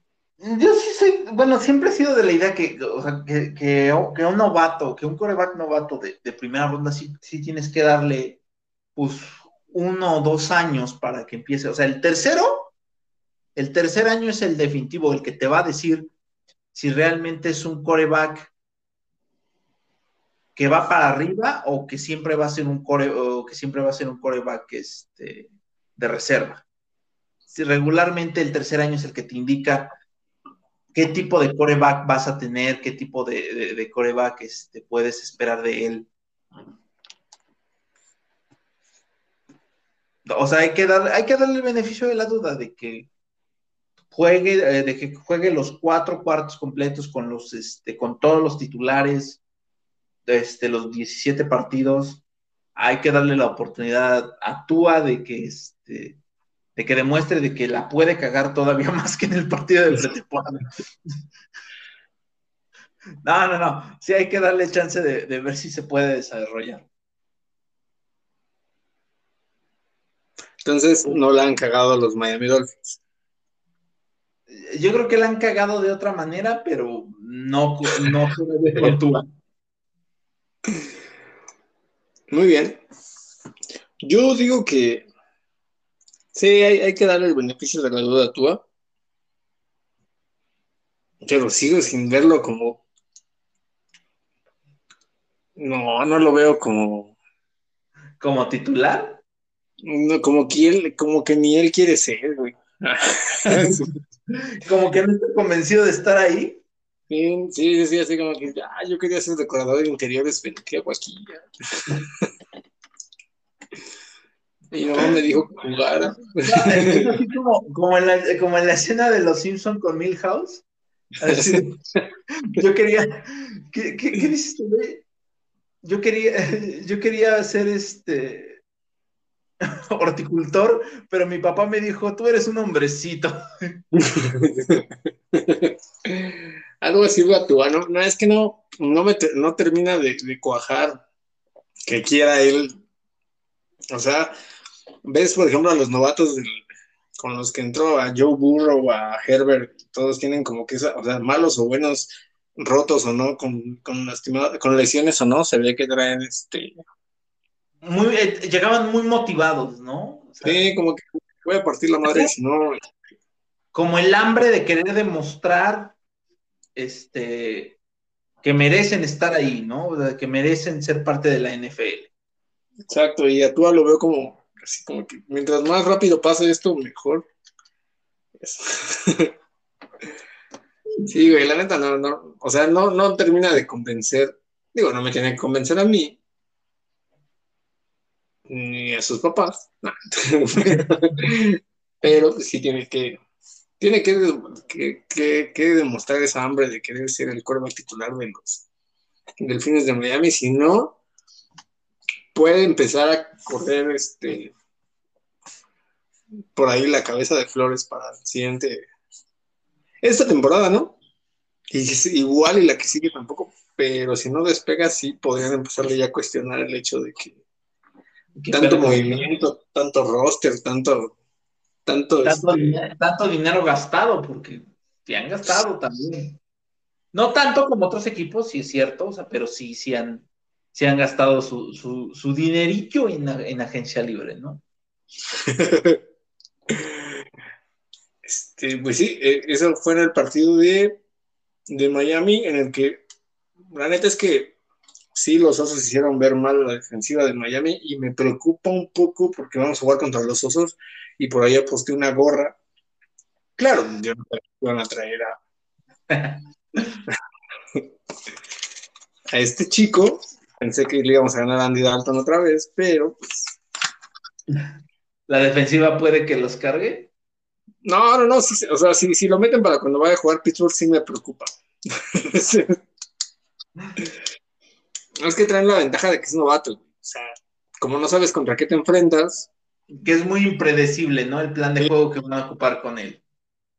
yo sí soy, bueno, siempre he sido de la idea que, o sea, que, que, un novato, que un coreback novato de, primera ronda sí, sí, tienes que darle, pues, uno o dos años para que empiece. O sea, el tercero, el tercer año es el definitivo, el que te va a decir si realmente es un coreback que va para arriba o que siempre va a ser un core, o que siempre va a ser un coreback este, de reserva. Si regularmente el tercer año es el que te indica qué tipo de coreback vas a tener, qué tipo de, coreback este, puedes esperar de él. O sea, hay que, dar, hay que darle el beneficio de la duda de que juegue, eh, de que juegue los cuatro cuartos completos con los, este, con todos los titulares, este, los 17 partidos. Hay que darle la oportunidad a Tua de que, este, de que demuestre de que la puede cagar todavía más que en el partido de pretemporada. No, no, no. Sí hay que darle chance de, de ver si se puede desarrollar. Entonces, no la han cagado los Miami Dolphins. Yo creo que la han cagado de otra manera, pero no, no con Muy bien. Yo digo que sí, hay, que darle el beneficio de la duda a Tua. Pero sigo sin verlo como. No, no lo veo como. ¿Como titular? No, como que él, como que ni él quiere ser, güey. como que no está convencido de estar ahí. Sí, sí, sí, así como que, ah, yo quería ser decorador de interiores, pero ¿qué hago aquí? y no me dijo que jugara. como, como, en la, como en la escena de Los Simpsons con Milhouse. yo quería, ¿qué, qué, qué dices tú, Yo quería, yo quería hacer este horticultor, pero mi papá me dijo, tú eres un hombrecito. Algo así a ¿no? No, es que no, no, me no termina de, cuajar que quiera él. O sea, ves, por ejemplo, a los novatos con los que entró, a Joe Burrow, a Herbert, todos tienen como que, o sea, malos o buenos, rotos o no, con, con, con lesiones o no, se ve que traen este muy, eh, llegaban muy motivados, ¿no? sí, como que voy a partir la madre, si no. Como el hambre de querer demostrar este, que merecen estar ahí, ¿no? que merecen ser parte de la NFL. Exacto, y a Tua lo veo como, así como que mientras más rápido pase esto, mejor. sí, güey, la neta no, no, o sea, no, no termina de convencer, digo, no me tiene que convencer a mí, ni a sus papás. Pero pues, sí tiene que tiene que, que, demostrar esa hambre de querer ser el quarterback titular de los Delfines de Miami. Si no, puede empezar a correr este por ahí la cabeza de Flores para el siguiente esta temporada, ¿no? Y igual y la que sigue tampoco, pero si no despega, sí podrían empezarle ya a cuestionar el hecho de que tanto movimiento, tanto roster, tanto. Tanto, tanto, dinero, gastado, porque se han gastado también. No tanto como otros equipos, sí es cierto, o sea, pero sí, sí han, han gastado su, su, su dinerillo en, en, agencia libre, ¿no? este, pues sí, eh, eso fue en el partido de, de Miami, en el que la neta es que sí, los Osos hicieron ver mal la defensiva de Miami y me preocupa un poco porque vamos a jugar contra los Osos y por ahí aposté una gorra. Claro, yo no iban a traer a, a este chico. Pensé que le íbamos a ganar a Andy Dalton otra vez, pero pues... ¿La defensiva puede que los cargue? No, no, no, o sea, si, si lo meten para cuando vaya a jugar Pittsburgh, sí me preocupa. es que traen la ventaja de que es novato. O sea, como no sabes contra qué te enfrentas. Que es muy impredecible, ¿no? El plan de juego que van a ocupar con él.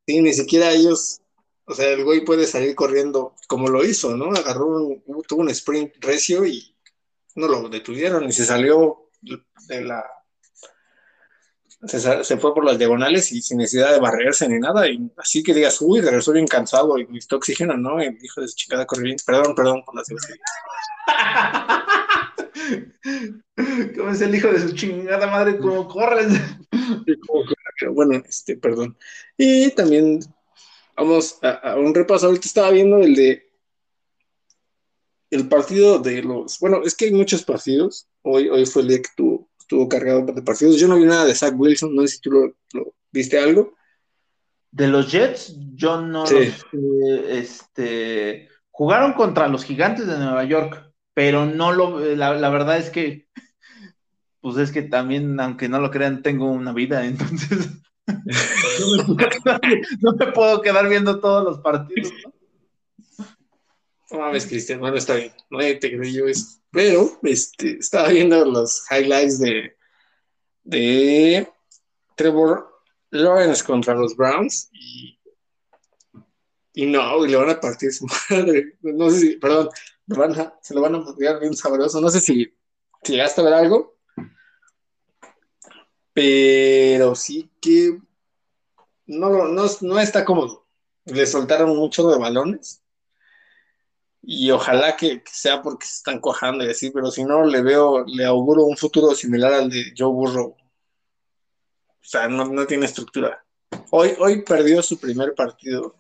Sí, ni siquiera ellos. O sea, el güey puede salir corriendo como lo hizo, ¿no? Agarró, un, tuvo un sprint recio y no lo detuvieron y se salió de la. Se, fue por las diagonales y sin necesidad de barrerse ni nada. Y así que digas, uy, regresó bien cansado y necesitó oxígeno, ¿no? Y dijo de chingada corriendo. Perdón, perdón por las ¿Cómo es el hijo de su chingada madre? ¿Cómo corres? Bueno, este, perdón. Y también vamos a, un repaso. Ahorita estaba viendo el de el partido de los. Bueno, es que hay muchos partidos. Hoy, hoy fue el día que tuvo, estuvo cargado de partidos. Yo no vi nada de Zach Wilson, no sé si tú lo, viste algo. De los Jets, yo no este, jugaron contra los gigantes de Nueva York, pero no lo, la, verdad es que, pues es que también, aunque no lo crean, tengo una vida, entonces no, me puedo quedar viendo todos los partidos, ¿no? No mames, Cristian, bueno, está bien, no te creo yo eso. Pero, este, estaba viendo los highlights de, de Trevor Lawrence contra los Browns y, y no, y le van a partir su madre. No sé si, perdón, se lo van a partir bien sabroso. No sé si, si llegaste a ver algo, pero sí que no, no, no está cómodo. Le soltaron mucho de balones y ojalá que, sea porque se están cuajando y así, pero si no, le veo, le auguro un futuro similar al de Joe Burrow. O sea, no, tiene estructura. Hoy, hoy perdió su primer partido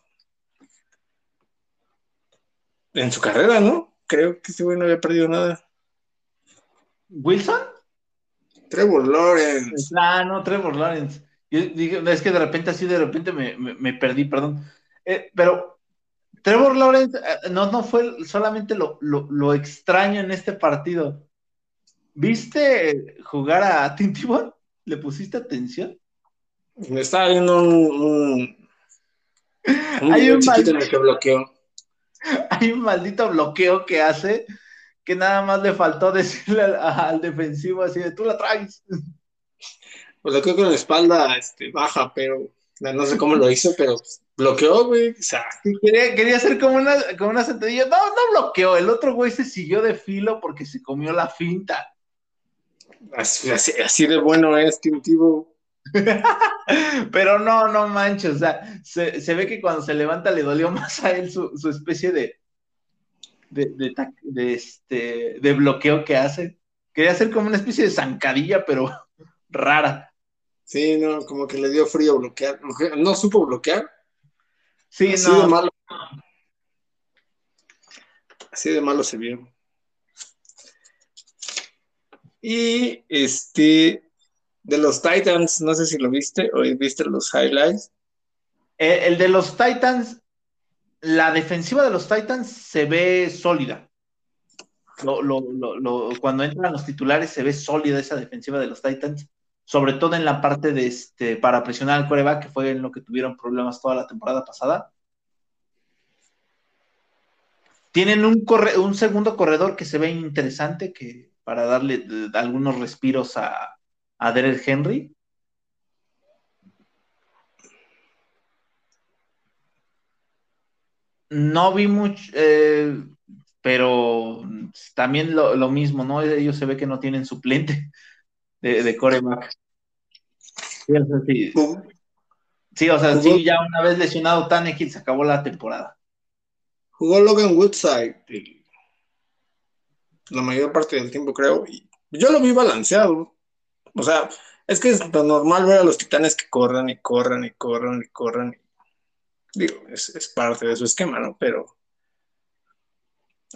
en su carrera, ¿no? Creo que ese güey no había perdido nada. ¿Wilson? Trevor Lawrence. Ah, no, Trevor Lawrence. es que de repente, así de repente me, perdí, perdón. Eh, pero Trevor Lawrence eh, no, no fue solamente lo, lo, extraño en este partido. ¿Viste jugar a Tintibon? ¿Le pusiste atención? Me estaba viendo un, Hay un maldito... bloqueo. Hay un maldito bloqueo que hace que nada más le faltó decirle al, defensivo así de tú la traes. Pues lo creo con la espalda este, baja, pero no sé cómo lo hizo, pero bloqueó, güey. O sea. quería, quería, hacer como una, como una sentadilla. No, no bloqueó. El otro güey se siguió de filo porque se comió la finta. Así, de bueno es, Timtivo. Pero no, no manches, o sea, se, ve que cuando se levanta le dolió más a él su, especie de de, de, este, de bloqueo que hace. Quería hacer como una especie de zancadilla, pero rara. Sí, no, como que le dio frío bloquear. No supo bloquear. Sí, Así no. de malo. Así de malo se vio. Y este, de los Titans, no sé si lo viste o viste los highlights. Eh, el, de los Titans, la defensiva de los Titans se ve sólida. cuando entran los titulares se ve sólida esa defensiva de los Titans, sobre todo en la parte de este, para presionar al coreback, que fue en lo que tuvieron problemas toda la temporada pasada. Tienen un, un segundo corredor que se ve interesante, que para darle algunos respiros a, a Derek Henry. No vi mucho, eh, pero también lo, mismo, ¿no? Ellos se ve que no tienen suplente de, de coreback. Sí, o sea, sí, ya una vez lesionado Tannehill se acabó la temporada. Jugó Logan Woodside la mayor parte del tiempo, creo, y yo lo vi balanceado. O sea, es que es normal ver a los titanes que corran y corran y corran y corran. Digo, es, parte de su esquema, ¿no? Pero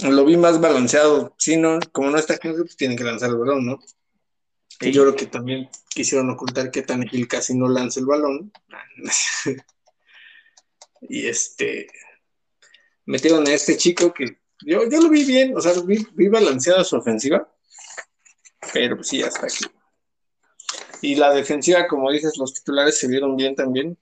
lo vi más balanceado. Si no, como no está claro, pues tienen que lanzar el balón, ¿no? Y yo creo que también quisieron ocultar que Tannehill casi no lanza el balón. y este metieron a este chico que yo, yo lo vi bien, o sea, vi, vi balanceada su ofensiva, pero sí, hasta aquí. Y la defensiva, como dices, los titulares se vieron bien también.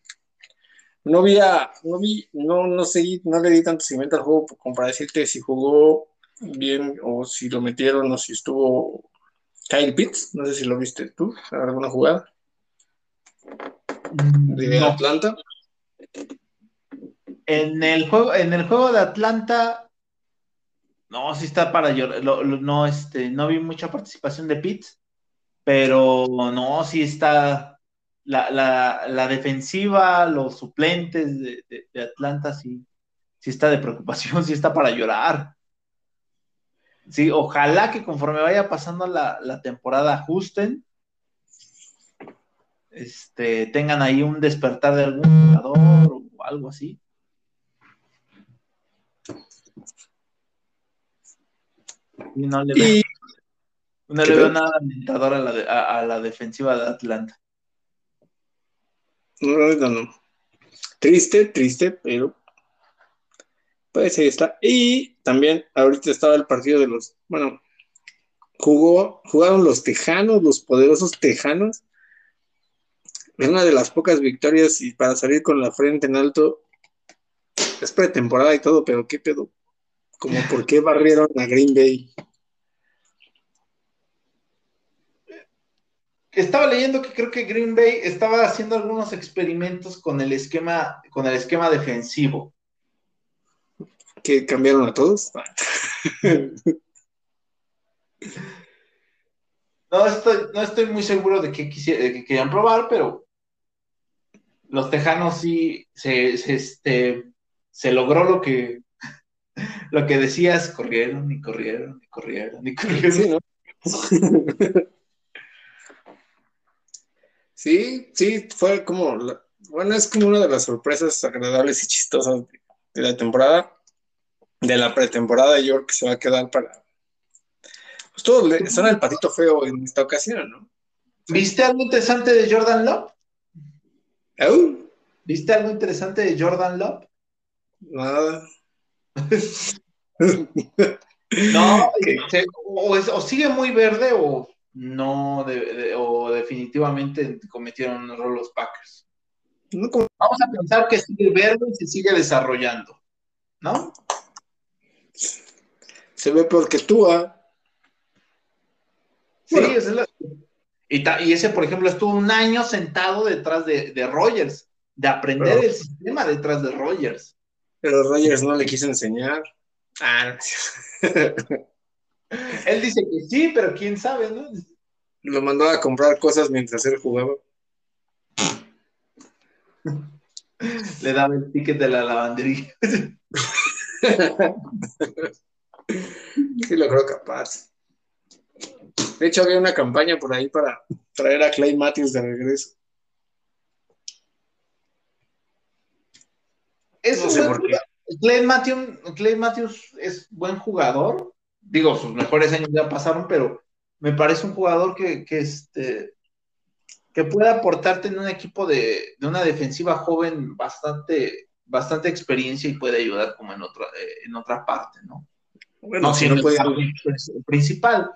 No vi, no vi, no, no seguí, no le di tanto seguimiento al juego como para decirte si jugó bien o si lo metieron o si estuvo Kyle Pitts, no sé si lo viste tú, alguna jugada de Atlanta. En el juego, en el juego de Atlanta no, sí está para llorar. no, este, no vi mucha participación de Pitts, pero no, sí está la, defensiva, los suplentes de, Atlanta, sí, sí está de preocupación, sí está para llorar. Sí, ojalá que conforme vaya pasando la, la temporada ajusten. Este, tengan ahí un despertar de algún jugador o algo así. Y no le veo, no le veo nada alentador a la, de- a- a la defensiva de Atlanta. No, no, no. Triste, triste, pero pues ahí está. Y también ahorita estaba el partido de los, bueno, jugó, jugaron los Tejanos, los poderosos Tejanos. Es una de las pocas victorias y para salir con la frente en alto. Es pretemporada y todo, pero qué pedo. Como por qué barrieron a Green Bay. Estaba leyendo que creo que Green Bay estaba haciendo algunos experimentos con el esquema, con el esquema defensivo. Que cambiaron a todos. No estoy, no estoy muy seguro de qué qué querían probar, pero los tejanos sí se, se, este, se logró lo que lo que decías, corrieron y corrieron y corrieron y corrieron. Sí, ¿no? Sí, sí, fue como, la- bueno, es como una de las sorpresas agradables y chistosas de, de la temporada, de la pretemporada, yo creo que se va a quedar para, pues todos le, son el patito feo en esta ocasión, ¿no? ¿Viste algo interesante de Jordan Love? ¿Viste algo interesante de Jordan Love? Nada. No, ¿Qué? se- o, es- o sigue muy verde o no, de- de- o definitivamente cometieron un error los Packers. No Vamos a pensar que sigue verde y se sigue desarrollando, ¿no? Se ve peor que tú, ¿ah? Sí, esa es la- y, ta- y ese, por ejemplo, estuvo un año sentado detrás de, de Rogers, de aprender Pero- el sistema detrás de Rogers. Pero Rogers no le quiso enseñar. Ah, no. Él dice que sí, pero quién sabe, ¿no? Lo mandó a comprar cosas mientras él jugaba. Le daba el ticket de la lavandería. Sí, lo creo capaz. De hecho, había una campaña por ahí para traer a Clay Matthews de regreso. Es No sé por qué. Clay Matthews, Clay Matthews es buen jugador. Digo, sus mejores años ya pasaron, pero me parece un jugador que, que, este, que puede aportarte en un equipo de, de una defensiva joven bastante, bastante experiencia y puede ayudar como en otra, eh, en otra parte, ¿no? Bueno, No si no, el pudieron, parte principal.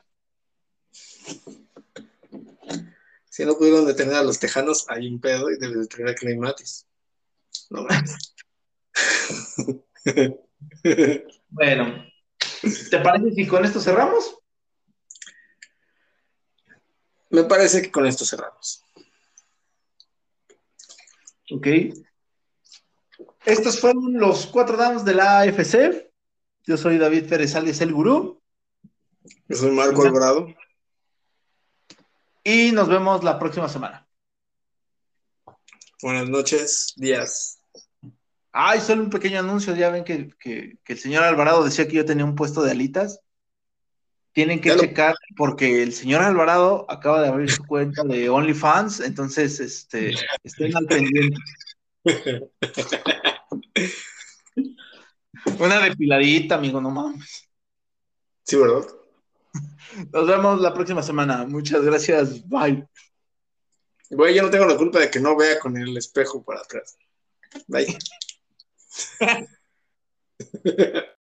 si no pudieron detener a los tejanos, hay un pedo y debe de traer a Clay Matthews. No. Bueno, ¿te parece si con esto cerramos? Me parece que con esto cerramos. Ok. Estos fueron los cuatro downs de la AFC. Yo soy David Pérez Alias, el gurú. Yo soy Marco Alvarado. Y nos vemos la próxima semana. Buenas noches, días. Ay, solo un pequeño anuncio. Ya ven que, que- que el señor Alvarado decía que yo tenía un puesto de alitas. Tienen que Ya lo- checar porque el señor Alvarado acaba de abrir su cuenta de OnlyFans. Entonces, este, estén al pendiente. Una depiladita, amigo, no mames. Sí, ¿verdad? Nos vemos la próxima semana. Muchas gracias. Bye. Güey, yo no tengo la culpa de que no vea con el espejo para atrás. Bye.